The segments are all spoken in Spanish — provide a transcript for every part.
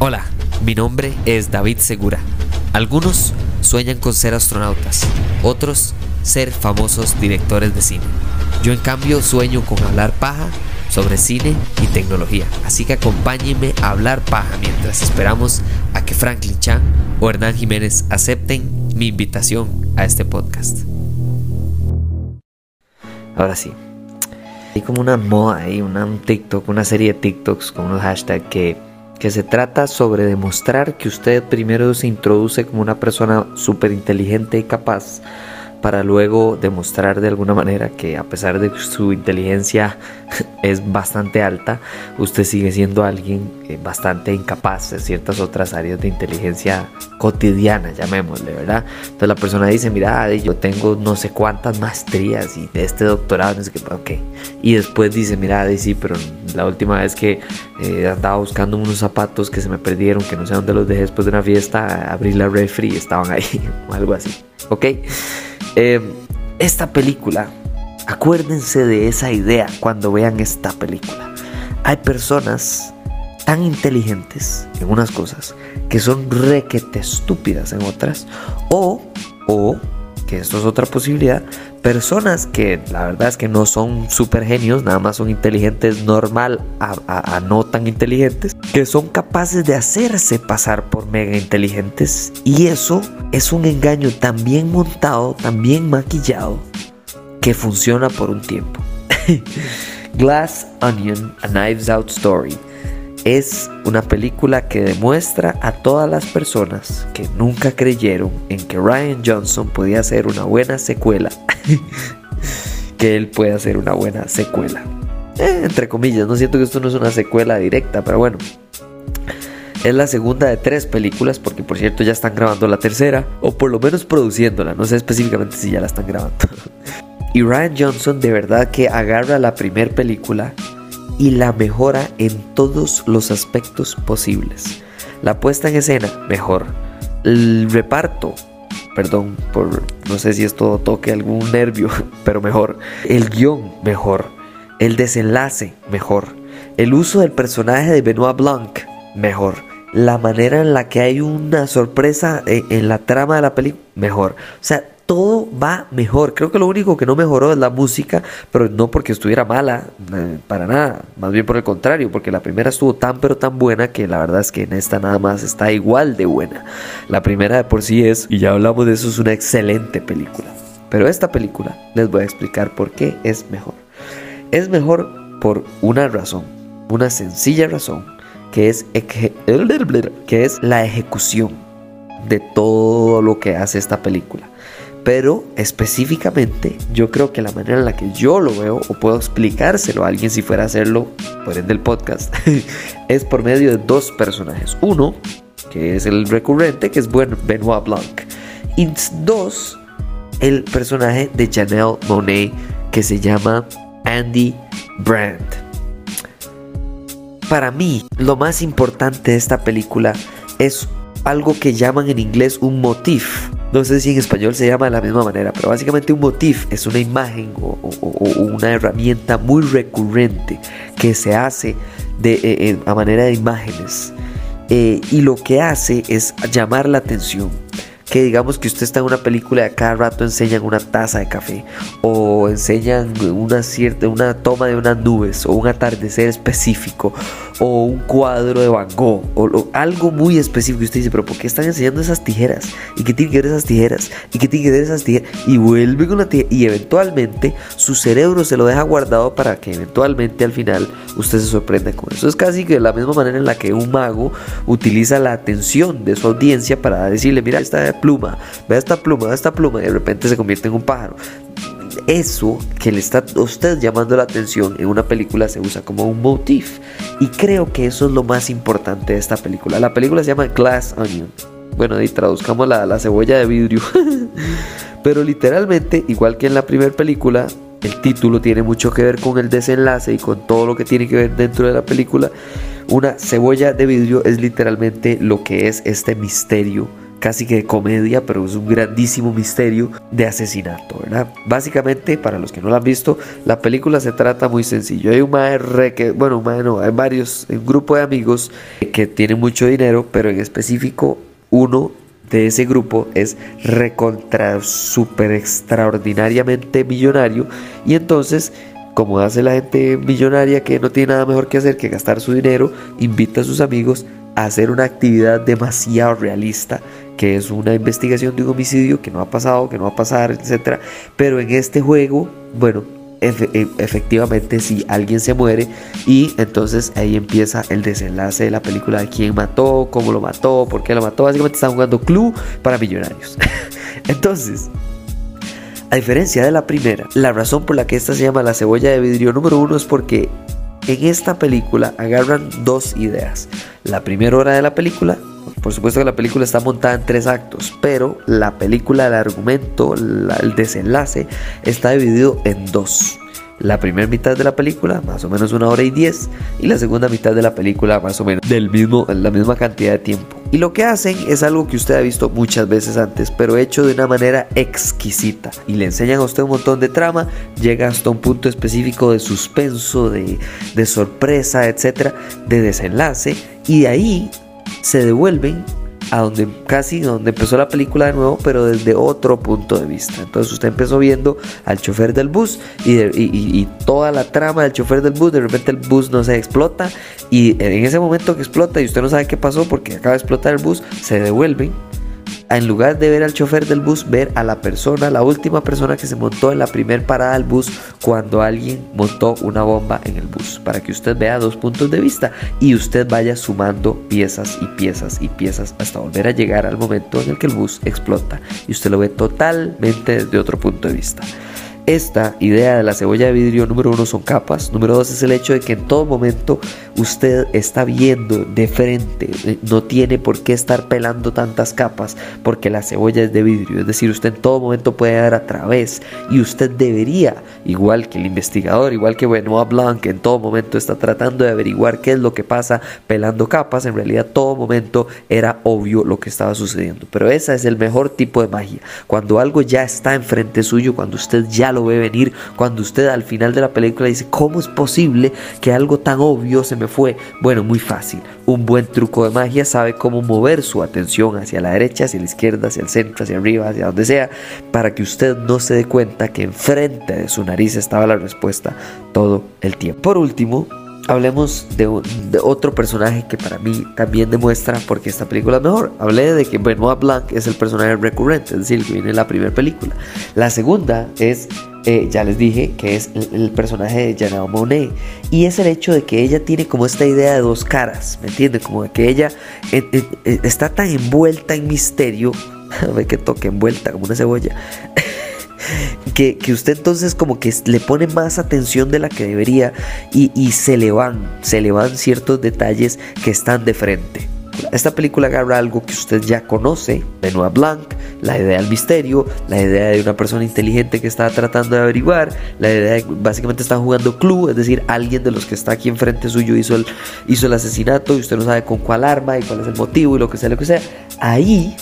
Hola, mi nombre es David Segura. Algunos sueñan con ser astronautas, otros ser famosos directores de cine. Yo en cambio sueño con hablar paja sobre cine y tecnología. Así que acompáñenme a hablar paja mientras esperamos a que Franklin Chan o Hernán Jiménez acepten mi invitación a este podcast. Ahora sí. Hay como una moda ahí, un TikTok, una serie de TikToks con unos hashtags que, que se trata sobre demostrar que usted primero se introduce como una persona súper inteligente y capaz para luego demostrar de alguna manera que a pesar de que su inteligencia es bastante alta, usted sigue siendo alguien eh, bastante incapaz en ciertas otras áreas de inteligencia cotidiana, llamémosle, ¿verdad? Entonces la persona dice, mira, yo tengo no sé cuántas maestrías y este doctorado, no sé qué, ok. Y después dice, mira, sí, pero la última vez que eh, andaba buscando unos zapatos que se me perdieron, que no sé dónde los dejé después de una fiesta, abrí la refri y estaban ahí, o algo así, ¿ok? Eh, esta película, acuérdense de esa idea cuando vean esta película. Hay personas tan inteligentes en unas cosas que son requete estúpidas en otras o o que esto es otra posibilidad, personas que la verdad es que no son super genios, nada más son inteligentes normal a, no tan inteligentes, que son capaces de hacerse pasar por mega inteligentes. Y eso es un engaño tan bien montado, tan bien maquillado, que funciona por un tiempo. Glass Onion, A Knives Out Story es una película que demuestra a todas las personas que nunca creyeron en que Ryan Johnson podía hacer una buena secuela, que él puede hacer una buena secuela. Eh, entre comillas, no siento que esto no es una secuela directa, pero bueno. Es la segunda de tres películas, porque por cierto ya están grabando la tercera, o por lo menos produciéndola, no sé específicamente si ya la están grabando. y Ryan Johnson de verdad que agarra la primera película y la mejora en todos los aspectos posibles. La puesta en escena, mejor. El reparto, perdón, por no sé si esto toque algún nervio, pero mejor. El guion, mejor. El desenlace, mejor. El uso del personaje de Benoit Blanc, mejor. La manera en la que hay una sorpresa en, en la trama de la película, mejor. O sea, todo va mejor. Creo que lo único que no mejoró es la música, pero no porque estuviera mala, eh, para nada. Más bien por el contrario, porque la primera estuvo tan pero tan buena que la verdad es que en esta nada más está igual de buena. La primera de por sí es, y ya hablamos de eso, es una excelente película. Pero esta película les voy a explicar por qué es mejor. Es mejor por una razón, una sencilla razón, que es, que es la ejecución de todo lo que hace esta película. Pero específicamente yo creo que la manera en la que yo lo veo o puedo explicárselo a alguien si fuera a hacerlo por ende el podcast es por medio de dos personajes. Uno, que es el recurrente, que es Benoit Blanc. Y dos, el personaje de Janelle Monet que se llama Andy Brandt. Para mí, lo más importante de esta película es algo que llaman en inglés un motif. No sé si en español se llama de la misma manera, pero básicamente un motif es una imagen o, una herramienta muy recurrente que se hace de, eh, eh, a manera de imágenes. Eh, y lo que hace es llamar la atención que digamos que usted está en una película y a cada rato enseñan una taza de café o enseñan una cierta una toma de unas nubes o un atardecer específico o un cuadro de Van Gogh o, algo muy específico y usted dice pero ¿por qué están enseñando esas tijeras? ¿y qué tiene que ver esas tijeras? ¿y qué tiene que ver esas tijeras? y vuelve con la tijera y eventualmente su cerebro se lo deja guardado para que eventualmente al final usted se sorprenda con eso es casi que de la misma manera en la que un mago utiliza la atención de su audiencia para decirle mira esta pluma, vea esta pluma, vea esta pluma, y de repente se convierte en un pájaro. Eso que le está usted llamando la atención en una película se usa como un motif. Y creo que eso es lo más importante de esta película. La película se llama Glass Onion. Bueno, y traduzcamos la cebolla de vidrio. Pero literalmente, igual que en la primera película, el título tiene mucho que ver con el desenlace y con todo lo que tiene que ver dentro de la película. Una cebolla de vidrio es literalmente lo que es este misterio casi que de comedia, pero es un grandísimo misterio de asesinato, ¿verdad? Básicamente, para los que no lo han visto, la película se trata muy sencillo. Hay un madre que, bueno, no, hay varios, un grupo de amigos que tienen mucho dinero, pero en específico uno de ese grupo es recontra super extraordinariamente millonario y entonces como hace la gente millonaria que no tiene nada mejor que hacer que gastar su dinero, invita a sus amigos hacer una actividad demasiado realista, que es una investigación de un homicidio que no ha pasado, que no va a pasar, etc. Pero en este juego, bueno, e, efectivamente si alguien se muere y entonces ahí empieza el desenlace de la película de quién mató, cómo lo mató, por qué lo mató. Básicamente están jugando club para millonarios. entonces, a diferencia de la primera, la razón por la que esta se llama la cebolla de vidrio número uno es porque en esta película agarran dos ideas. La primera hora de la película por supuesto que la película está montada en tres actos, pero la película, el argumento, el desenlace está dividido en dos. La primera mitad de la película, más o menos una hora y diez, y la segunda mitad de la película, más o menos del mismo, la misma cantidad de tiempo. Y lo que hacen es algo que usted ha visto muchas veces antes, pero hecho de una manera exquisita. Y le enseñan a usted un montón de trama, llega hasta un punto específico de suspenso, de, de sorpresa, etcétera, de desenlace, y de ahí se devuelven a donde casi donde empezó la película de nuevo, pero desde otro punto de vista. Entonces usted empezó viendo al chofer del bus y, toda la trama del chofer del bus, de repente el bus no se explota y en ese momento que explota y usted no sabe qué pasó porque acaba de explotar el bus, se devuelven en lugar de ver al chofer del bus, ver a la persona, la última persona que se montó en la primera parada del bus cuando alguien montó una bomba en el bus, para que usted vea dos puntos de vista y usted vaya sumando piezas y piezas y piezas hasta volver a llegar al momento en el que el bus explota y usted lo ve totalmente desde otro punto de vista. Esta idea de la cebolla de vidrio número uno son capas, número dos es el hecho de que en todo momento usted está viendo de frente, eh, no tiene por qué estar pelando tantas capas porque la cebolla es de vidrio, es decir, usted en todo momento puede dar a través y usted debería, igual que el investigador, igual que Benoit Blanc, que en todo momento está tratando de averiguar qué es lo que pasa pelando capas, en realidad todo momento era obvio lo que estaba sucediendo, pero esa es el mejor tipo de magia, cuando algo ya está enfrente suyo, cuando usted ya lo ve venir cuando usted al final de la película dice, ¿cómo es posible que algo tan obvio se me fue? Bueno, muy fácil. Un buen truco de magia sabe cómo mover su atención hacia la derecha, hacia la izquierda, hacia el centro, hacia arriba, hacia donde sea, para que usted no se dé cuenta que enfrente de su nariz estaba la respuesta todo el tiempo. Por último, hablemos de, otro personaje que para mí también demuestra por qué esta película es mejor. Hablé de que Benoit Blanc es el personaje recurrente, es decir, que viene en la primera película. La segunda es, eh, ya les dije, que es el, personaje de Janelle Monet. Y es el hecho de que ella tiene como esta idea de dos caras, ¿me entiende? Como de que ella eh, está tan envuelta en misterio, que toque envuelta como una cebolla. Que, usted entonces como que le pone más atención de la que debería y, se le van, se le ciertos detalles que están de frente. Esta película agarra algo que usted ya conoce, Benoit Blanc, la idea del misterio, la idea de una persona inteligente que está tratando de averiguar, la idea de básicamente están jugando club, es decir, alguien de los que está aquí enfrente suyo hizo el, hizo el asesinato y usted no sabe con cuál arma y cuál es el motivo y lo que sea, lo que sea. Ahí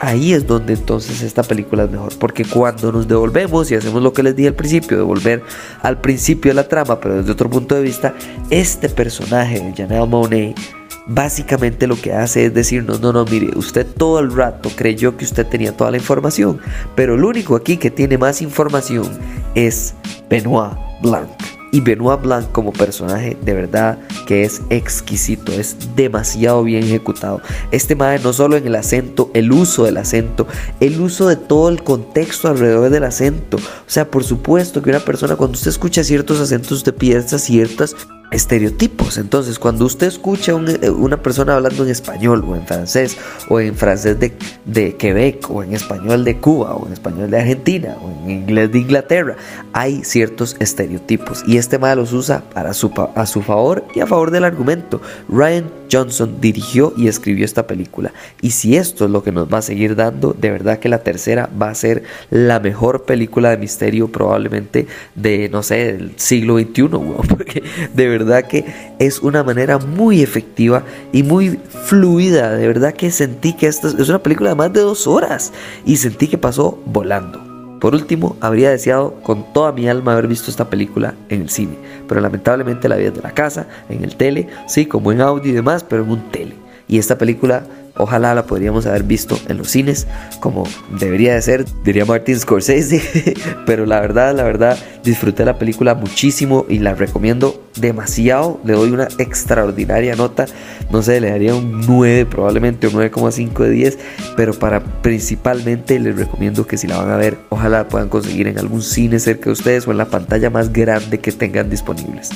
ahí es donde entonces esta película es mejor. Porque cuando nos devolvemos y hacemos lo que les dije al principio, devolver al principio de la trama, pero desde otro punto de vista, este personaje Janelle Monet básicamente lo que hace es decirnos, no, no, mire, usted todo el rato creyó que usted tenía toda la información, pero el único aquí que tiene más información es Benoit Blanc. Y Benoit Blanc como personaje de verdad que es exquisito, es demasiado bien ejecutado. Este madre no solo en el acento, el uso del acento, el uso de todo el contexto alrededor del acento. O sea, por supuesto que una persona cuando usted escucha ciertos acentos usted piensa ciertas estereotipos. Entonces, cuando usted escucha a eh, una persona hablando en español o en francés o en francés de, de, Quebec o en español de Cuba o en español de Argentina o en inglés de Inglaterra, hay ciertos estereotipos y este mal los usa para su, a su favor y a favor del argumento. Ryan Johnson dirigió y escribió esta película y si esto es lo que nos va a seguir dando, de verdad que la tercera va a ser la mejor película de misterio probablemente de, no sé, del siglo XXI, porque de verdad verdad que es una manera muy efectiva y muy fluida. De verdad que sentí que esta es una película de más de dos horas y sentí que pasó volando. Por último, habría deseado con toda mi alma haber visto esta película en el cine, pero lamentablemente la vi desde la casa, en el tele, sí, como en audio y demás, pero en un tele. Y esta película Ojalá la podríamos haber visto en los cines como debería de ser, diría Martin Scorsese, pero la verdad, la verdad, disfruté la película muchísimo y la recomiendo demasiado, le doy una extraordinaria nota, no sé, le daría un 9 probablemente, un 9,5 de 10, pero para principalmente les recomiendo que si la van a ver, ojalá puedan conseguir en algún cine cerca de ustedes o en la pantalla más grande que tengan disponibles.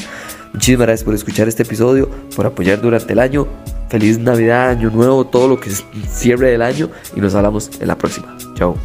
Muchísimas gracias por escuchar este episodio, por apoyar durante el año. Feliz Navidad, Año Nuevo, todo lo que es cierre del año y nos hablamos en la próxima. Chao.